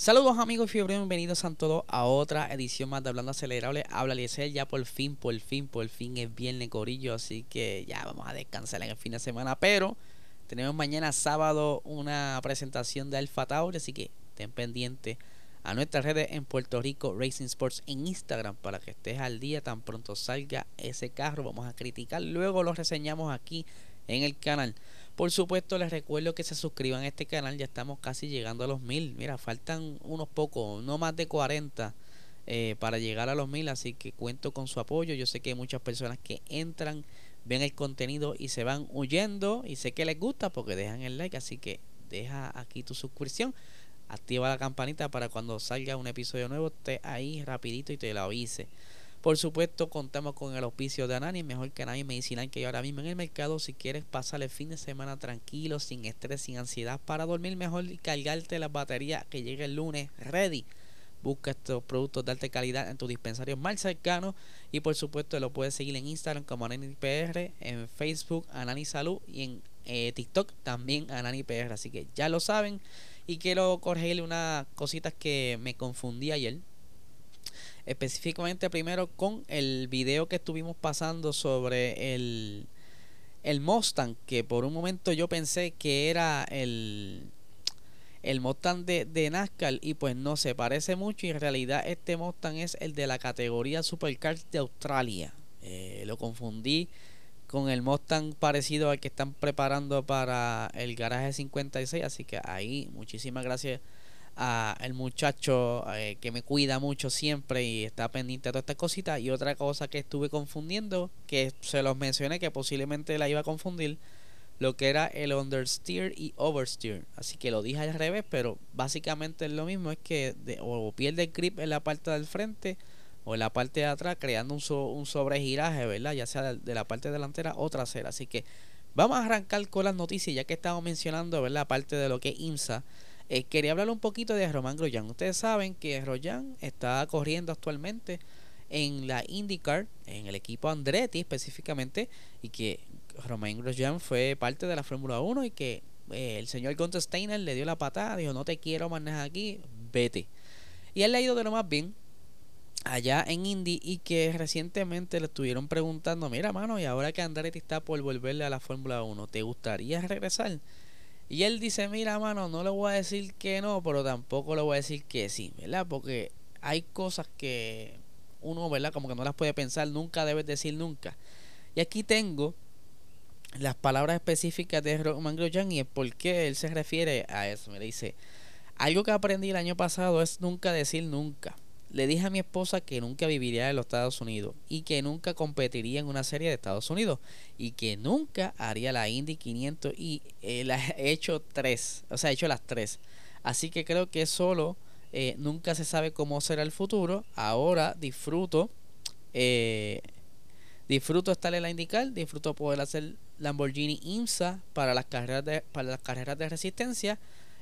Saludos amigos fiebre, bienvenidos a todos a otra edición más de Hablando Acelerable. Habla Liesel, ya por fin, por fin, por fin es viernes corillo, así que ya vamos a descansar en el fin de semana. Pero tenemos mañana sábado una presentación de Alfa Tauri, así que estén pendientes a nuestras redes en Puerto Rico Racing Sports en Instagram para que estés al día tan pronto salga ese carro. Vamos a criticar, luego lo reseñamos aquí en el canal. Por supuesto, les recuerdo que se suscriban a este canal. Ya estamos casi llegando a los mil. Mira, faltan unos pocos, no más de 40 eh, para llegar a los mil. Así que cuento con su apoyo. Yo sé que hay muchas personas que entran, ven el contenido y se van huyendo. Y sé que les gusta porque dejan el like. Así que deja aquí tu suscripción. Activa la campanita para cuando salga un episodio nuevo esté ahí rapidito y te lo avise. Por supuesto, contamos con el auspicio de Anani, mejor que Anani Medicinal que hay ahora mismo en el mercado. Si quieres pasar el fin de semana tranquilo, sin estrés, sin ansiedad, para dormir mejor y cargarte las baterías que llegue el lunes ready. Busca estos productos de alta calidad en tu dispensario más cercano y por supuesto lo puedes seguir en Instagram como AnaniPR, en Facebook Anani Salud y en eh, TikTok también AnaniPR. Así que ya lo saben y quiero corregirle unas cositas que me confundí ayer específicamente primero con el video que estuvimos pasando sobre el, el Mustang, que por un momento yo pensé que era el, el Mustang de, de, NASCAR y pues no se parece mucho y en realidad este Mustang es el de la categoría Supercars de Australia. Eh, lo confundí con el Mustang parecido al que están preparando para el garaje 56, así que ahí muchísimas gracias a el muchacho eh, que me cuida mucho siempre y está pendiente de todas estas cositas. Y otra cosa que estuve confundiendo, que se los mencioné que posiblemente la iba a confundir, lo que era el understeer y oversteer. Así que lo dije al revés, pero básicamente es lo mismo, es que o pierde el grip en la parte del frente o en la parte de atrás, creando un, un sobregiraje, ¿verdad? Ya sea de, la parte delantera o trasera. Así que vamos a arrancar con las noticias, ya que estamos mencionando, ¿verdad? Parte de lo que es IMSA. Eh, quería hablar un poquito de Román Grosjean. Ustedes saben que Grosjean está corriendo actualmente en la IndyCar, en el equipo Andretti específicamente, y que Román Grosjean fue parte de la Fórmula 1 y que eh, el señor Gunther Steiner le dio la patada, dijo, no te quiero manejar aquí, vete. Y él le ha ido de lo más bien allá en Indy y que recientemente le estuvieron preguntando, mira mano, y ahora que Andretti está por volverle a la Fórmula 1, ¿te gustaría regresar? Y él dice, mira, mano, no le voy a decir que no, pero tampoco le voy a decir que sí, ¿verdad? Porque hay cosas que uno, ¿verdad? Como que no las puede pensar, nunca debes decir nunca. Y aquí tengo las palabras específicas de Roman Grosjean y el por qué él se refiere a eso. Me dice, algo que aprendí el año pasado es nunca decir nunca. Le dije a mi esposa que nunca viviría en los Estados Unidos y que nunca competiría en una serie de Estados Unidos y que nunca haría la Indy 500 y eh, la he hecho tres, o sea, he hecho las tres. Así que creo que solo eh, nunca se sabe cómo será el futuro. Ahora disfruto, eh, disfruto estar en la IndyCar, disfruto poder hacer Lamborghini IMSA para las carreras de, para las carreras de resistencia.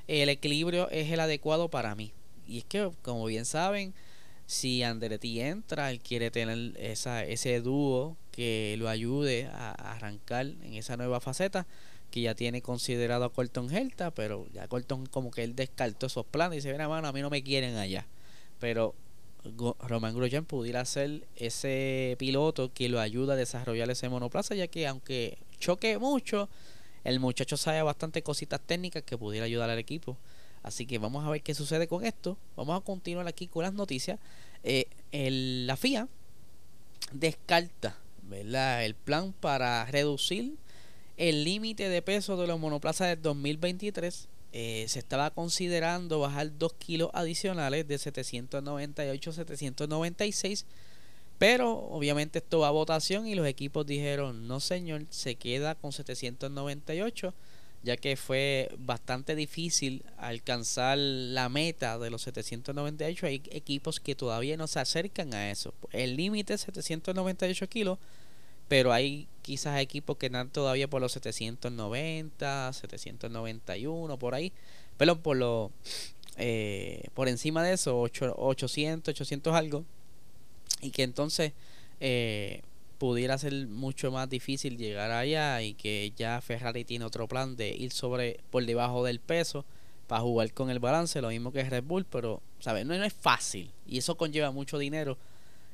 El equilibrio es el adecuado para mí. Y es que, como bien saben, si Andretti entra, él quiere tener esa, ese dúo que lo ayude a, arrancar en esa nueva faceta que ya tiene considerado a Colton Herta, pero ya Colton como que él descartó esos planes y dice, mira mano, a mí no me quieren allá. Pero Roman Grosjean pudiera ser ese piloto que lo ayuda a desarrollar ese monoplaza, ya que aunque choque mucho, el muchacho sabe bastante cositas técnicas que pudiera ayudar al equipo. Así que vamos a ver qué sucede con esto. Vamos a continuar aquí con las noticias. Eh, la FIA descarta el plan para reducir el límite de peso de los monoplazas del 2023. Eh, se estaba considerando bajar 2 kilos adicionales de 798 a 796. Pero obviamente esto va a votación y los equipos dijeron, no señor, se queda con 798 ya que fue bastante difícil alcanzar la meta de los 798. Hay equipos que todavía no se acercan a eso. El límite es 798 kilos, pero hay quizás equipos que dan todavía por los 790, 791, por ahí. Pero por lo eh, por encima de eso, 800, 800 algo. Y que entonces eh, pudiera ser mucho más difícil llegar allá y que ya Ferrari tiene otro plan de ir sobre por debajo del peso para jugar con el balance, lo mismo que Red Bull, pero ¿sabes? No, no es fácil y eso conlleva mucho dinero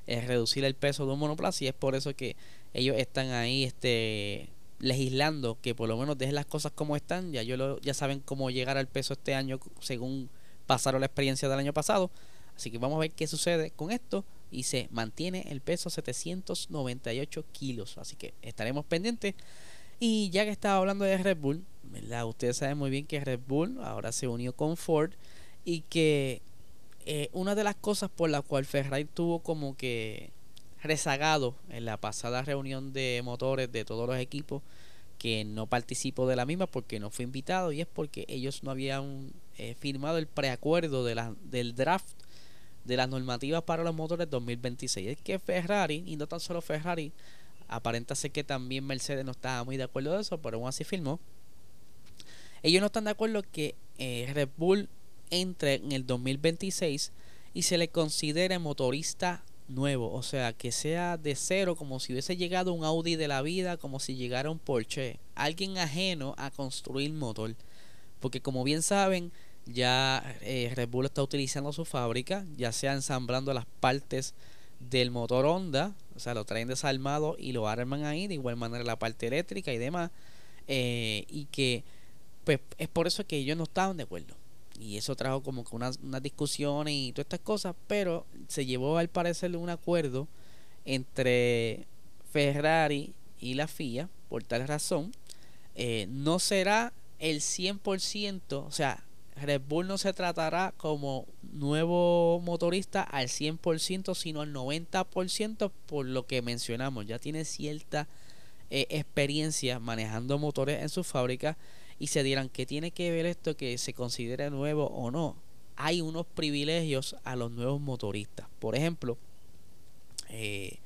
es reducir el peso de un monoplaza y es por eso que ellos están ahí este legislando que por lo menos dejen las cosas como están, ya yo lo, ya saben cómo llegar al peso este año según pasaron la experiencia del año pasado, así que vamos a ver qué sucede con esto y se mantiene el peso 798 kilos. Así que estaremos pendientes. Y ya que estaba hablando de Red Bull, ¿verdad? ustedes saben muy bien que Red Bull ahora se unió con Ford y que eh, una de las cosas por la cual Ferrari tuvo como que rezagado en la pasada reunión de motores de todos los equipos que no participó de la misma porque no fue invitado y es porque ellos no habían eh, firmado el preacuerdo de la, del draft de las normativas para los motores 2026. Es que Ferrari, y no tan solo Ferrari, aparenta ser que también Mercedes no estaba muy de acuerdo de eso, pero aún así firmó. Ellos no están de acuerdo que eh, Red Bull entre en el 2026 y se le considere motorista nuevo, o sea, que sea de cero, como si hubiese llegado un Audi de la vida, como si llegara un Porsche, alguien ajeno a construir motor. Porque como bien saben, ya eh, Red Bull está utilizando su fábrica, ya sea ensamblando las partes del motor Honda, o sea, lo traen desarmado y lo arman ahí, de igual manera la parte eléctrica y demás, eh, y que pues es por eso que ellos no estaban de acuerdo. Y eso trajo como que unas, discusiones y todas estas cosas, pero se llevó al parecer un acuerdo entre Ferrari y la FIA, por tal razón, eh, no será el 100%, o sea, Red Bull no se tratará como nuevo motorista al 100%, sino al 90% por lo que mencionamos. Ya tiene cierta eh, experiencia manejando motores en su fábrica y se dirán que tiene que ver esto que se considere nuevo o no. Hay unos privilegios a los nuevos motoristas. Por ejemplo, eh,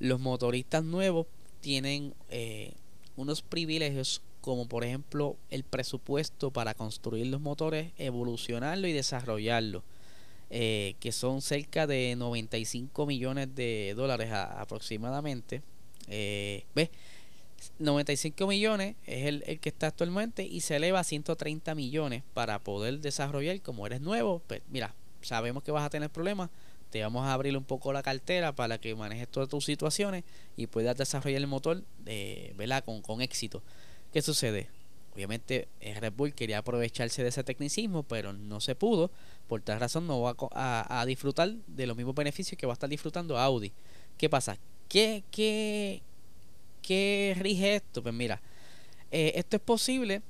los motoristas nuevos tienen eh, unos privilegios como por ejemplo el presupuesto para construir los motores, evolucionarlo y desarrollarlo, eh, que son cerca de 95 millones de dólares aproximadamente. Eh, ¿Ves? 95 millones es el, el, que está actualmente y se eleva a 130 millones para poder desarrollar como eres nuevo. Pues mira, sabemos que vas a tener problemas, te vamos a abrir un poco la cartera para que manejes todas tus situaciones y puedas desarrollar el motor de, ¿verdad? Con, con éxito. ¿Qué sucede? Obviamente Red Bull quería aprovecharse de ese tecnicismo, pero no se pudo. Por tal razón no va a, disfrutar de los mismos beneficios que va a estar disfrutando Audi. ¿Qué pasa? ¿Qué, qué, qué rige esto? Pues mira, eh, esto es posible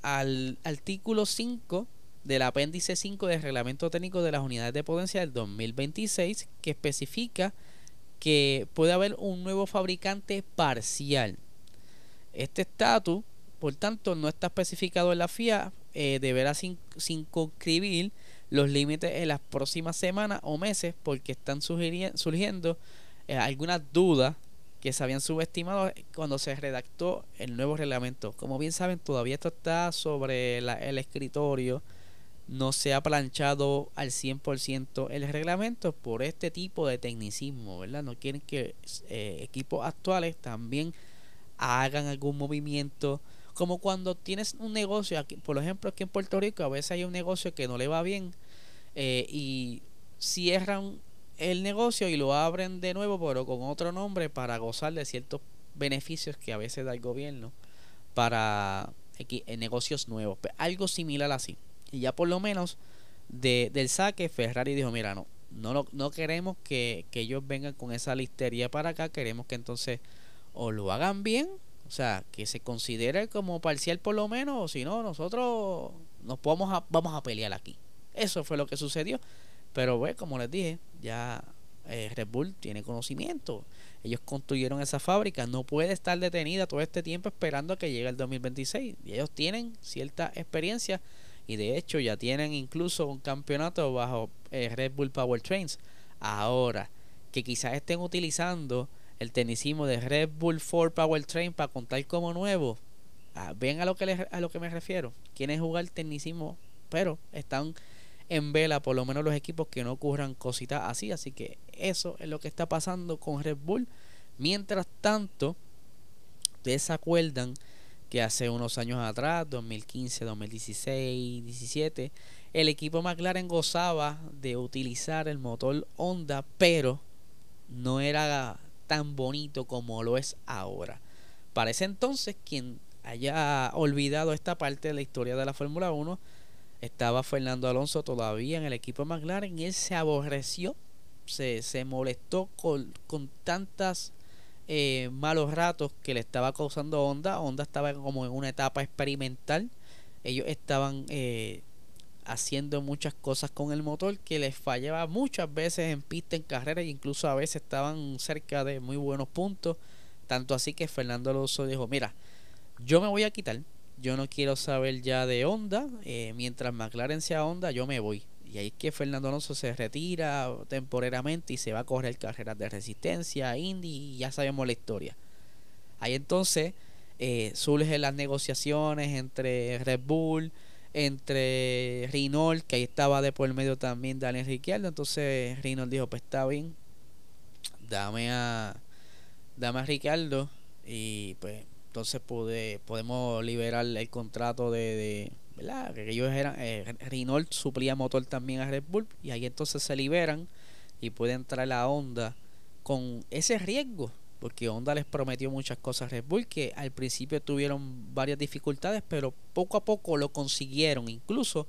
al artículo 5 del apéndice 5 del reglamento técnico de las unidades de potencia del 2026 que especifica que puede haber un nuevo fabricante parcial este estatus, por tanto, no está especificado en la FIA, eh, deberá circunscribir los límites en las próximas semanas o meses porque están surgiendo eh, algunas dudas que se habían subestimado cuando se redactó el nuevo reglamento. Como bien saben, todavía esto está sobre el escritorio, no se ha planchado al 100% el reglamento por este tipo de tecnicismo, ¿verdad? No quieren que eh, equipos actuales también hagan algún movimiento. Como cuando tienes un negocio, aquí, por ejemplo aquí en Puerto Rico, a veces hay un negocio que no le va bien eh, y cierran el negocio y lo abren de nuevo, pero con otro nombre para gozar de ciertos beneficios que a veces da el gobierno para en negocios nuevos. Pues, algo similar así. Y ya por lo menos de, del saque, Ferrari dijo, mira, no, no, no queremos que, que ellos vengan con esa listería para acá, queremos que entonces o lo hagan bien, o sea, que se considere como parcial por lo menos, o si no, nosotros nos podemos vamos a pelear aquí. Eso fue lo que sucedió. Pero bueno, como les dije, ya eh, Red Bull tiene conocimiento. Ellos construyeron esa fábrica, no puede estar detenida todo este tiempo esperando a que llegue el 2026. Y ellos tienen cierta experiencia y de hecho ya tienen incluso un campeonato bajo eh, Red Bull Power Trains. Ahora, que quizás estén utilizando el tecnicismo de Red Bull 4 Power Train para contar como nuevo. Ah, ven a lo que a lo que me refiero. Quieren jugar tecnicismo, pero están en vela por lo menos los equipos que no ocurran cositas así. Así que eso es lo que está pasando con Red Bull. Mientras tanto, ustedes se acuerdan que hace unos años atrás, 2015, 2016, 17, el equipo McLaren gozaba de utilizar el motor Honda, pero no era tan bonito como lo es ahora. Para entonces, quien haya olvidado esta parte de la historia de la Fórmula 1, estaba Fernando Alonso todavía en el equipo McLaren y él se aborreció, se, se molestó con, con tantas eh, malos ratos que le estaba causando Honda. Honda estaba como en una etapa experimental. Ellos estaban eh, haciendo muchas cosas con el motor que les fallaba muchas veces en pista, en carrera, e incluso a veces estaban cerca de muy buenos puntos. Tanto así que Fernando Alonso dijo, mira, yo me voy a quitar, yo no quiero saber ya de Honda, eh, mientras McLaren sea Honda, yo me voy. Y ahí es que Fernando Alonso se retira temporariamente y se va a correr carreras de resistencia, Indy, y ya sabemos la historia. Ahí entonces eh, surgen las negociaciones entre Red Bull, entre Renault, que ahí estaba de por medio también Daniel Ricciardo. Entonces Renault dijo, pues está bien, dame a, dame a Ricciardo y pues entonces pude, podemos liberar el contrato de ¿verdad? Que ellos eran, eh, Renault suplía motor también a Red Bull y ahí entonces se liberan y puede entrar la Honda con ese riesgo, porque Honda les prometió muchas cosas a Red Bull que al principio tuvieron varias dificultades, pero poco a poco lo consiguieron, incluso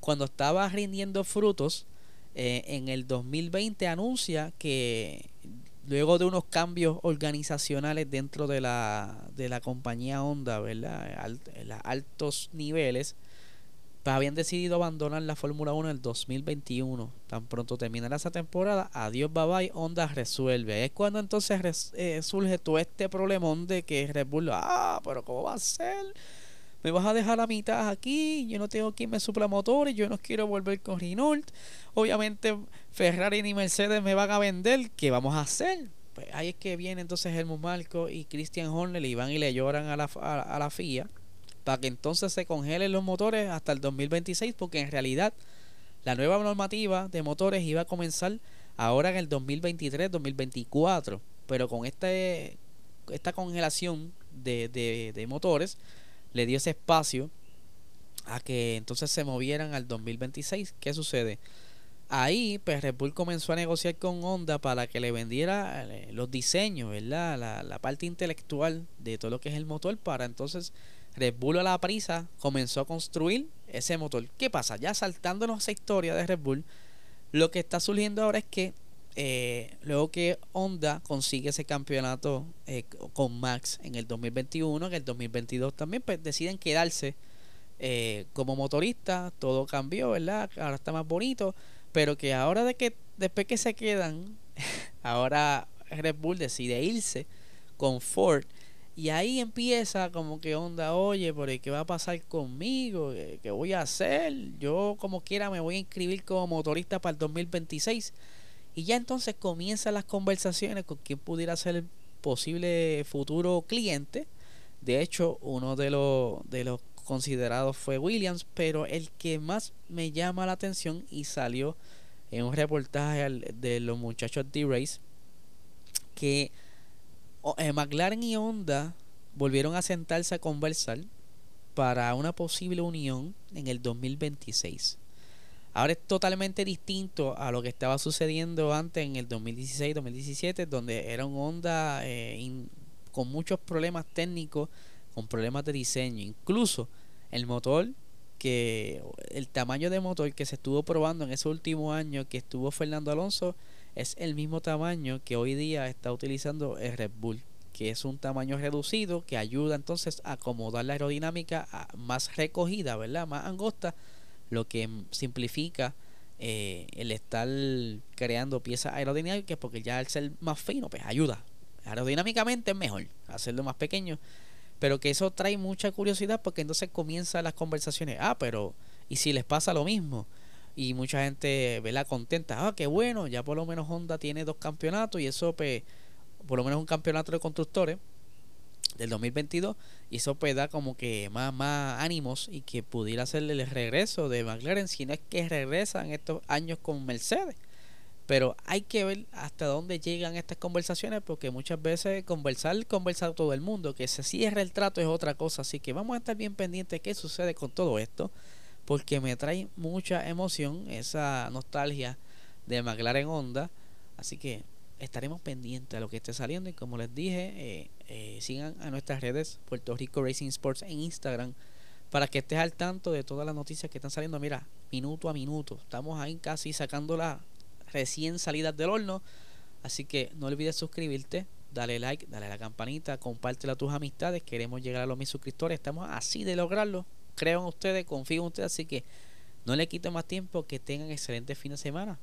cuando estaba rindiendo frutos eh, en el 2020 anuncia que luego de unos cambios organizacionales dentro de la, de la compañía Honda, ¿verdad? en altos niveles, pues habían decidido abandonar la Fórmula 1 en el 2021. Tan pronto terminará esa temporada, adiós, bye bye, Honda resuelve. Es cuando entonces eh, surge todo este problemón de que Red Bull, ah, pero ¿cómo va a ser? me vas a dejar a mitad aquí, yo no tengo quien me supla motores, yo no quiero volver con Renault. Obviamente Ferrari ni Mercedes me van a vender, ¿qué vamos a hacer? Pues ahí es que viene entonces Helmut Marco y Christian Horner y van y le lloran a la, a, la FIA para que entonces se congelen los motores hasta el 2026 porque en realidad la nueva normativa de motores iba a comenzar ahora en el 2023-2024 pero con este esta congelación de, de, de motores le dio ese espacio a que entonces se movieran al 2026. ¿Qué sucede? Ahí, pues Red Bull comenzó a negociar con Honda para que le vendiera eh, los diseños, ¿verdad? La, parte intelectual de todo lo que es el motor para entonces Red Bull a la prisa comenzó a construir ese motor. ¿Qué pasa? Ya saltándonos esa historia de Red Bull, lo que está surgiendo ahora es que eh, luego que Honda consigue ese campeonato eh, con Max en el 2021, en el 2022 también, pues deciden quedarse eh, como motorista. Todo cambió, ¿verdad? Ahora está más bonito. Pero que ahora de que después que se quedan, ahora Red Bull decide irse con Ford. Y ahí empieza como que onda, oye, por ¿qué va a pasar conmigo? ¿Qué voy a hacer? Yo como quiera me voy a inscribir como motorista para el 2026 y ya entonces comienzan las conversaciones con quién pudiera ser el posible futuro cliente. De hecho, uno de los, de los considerados fue Williams, pero el que más me llama la atención y salió en un reportaje de los muchachos de Race que eh, McLaren y Honda volvieron a sentarse a conversar para una posible unión en el 2026. Ahora es totalmente distinto a lo que estaba sucediendo antes en el 2016-2017, donde era un Honda eh, con muchos problemas técnicos, con problemas de diseño. Incluso el motor, que el tamaño de motor que se estuvo probando en ese último año que estuvo Fernando Alonso, es el mismo tamaño que hoy día está utilizando el Red Bull que es un tamaño reducido que ayuda entonces a acomodar la aerodinámica más recogida, ¿verdad? Más angosta lo que simplifica eh, el estar creando piezas aerodinámicas porque ya al ser más fino pues ayuda aerodinámicamente es mejor hacerlo más pequeño pero que eso trae mucha curiosidad porque entonces comienzan las conversaciones. Ah pero y si les pasa lo mismo y mucha gente la contenta ah qué bueno ya por lo menos Honda tiene dos campeonatos y eso pues por lo menos un campeonato de constructores del 2022 y eso pues da como que más, más ánimos y que pudiera hacerle el regreso de McLaren si no es que regresan estos años con Mercedes pero hay que ver hasta dónde llegan estas conversaciones porque muchas veces conversar conversar todo el mundo que se cierre el trato es otra cosa así que vamos a estar bien pendientes de qué sucede con todo esto porque me trae mucha emoción esa nostalgia de McLaren Honda así que estaremos pendientes a lo que esté saliendo y como les dije, eh, eh, sigan a nuestras redes Puerto Rico Racing Sports en Instagram para que estés al tanto de todas las noticias que están saliendo. Mira, minuto a minuto. Estamos ahí casi sacando las recién salidas del horno. Así que no olvides suscribirte, dale like, dale a la campanita, compártela a tus amistades. Queremos llegar a los mil suscriptores. Estamos así de lograrlo. Creo en ustedes, confío en ustedes. Así que no le quito más tiempo. Que tengan excelente fin de semana.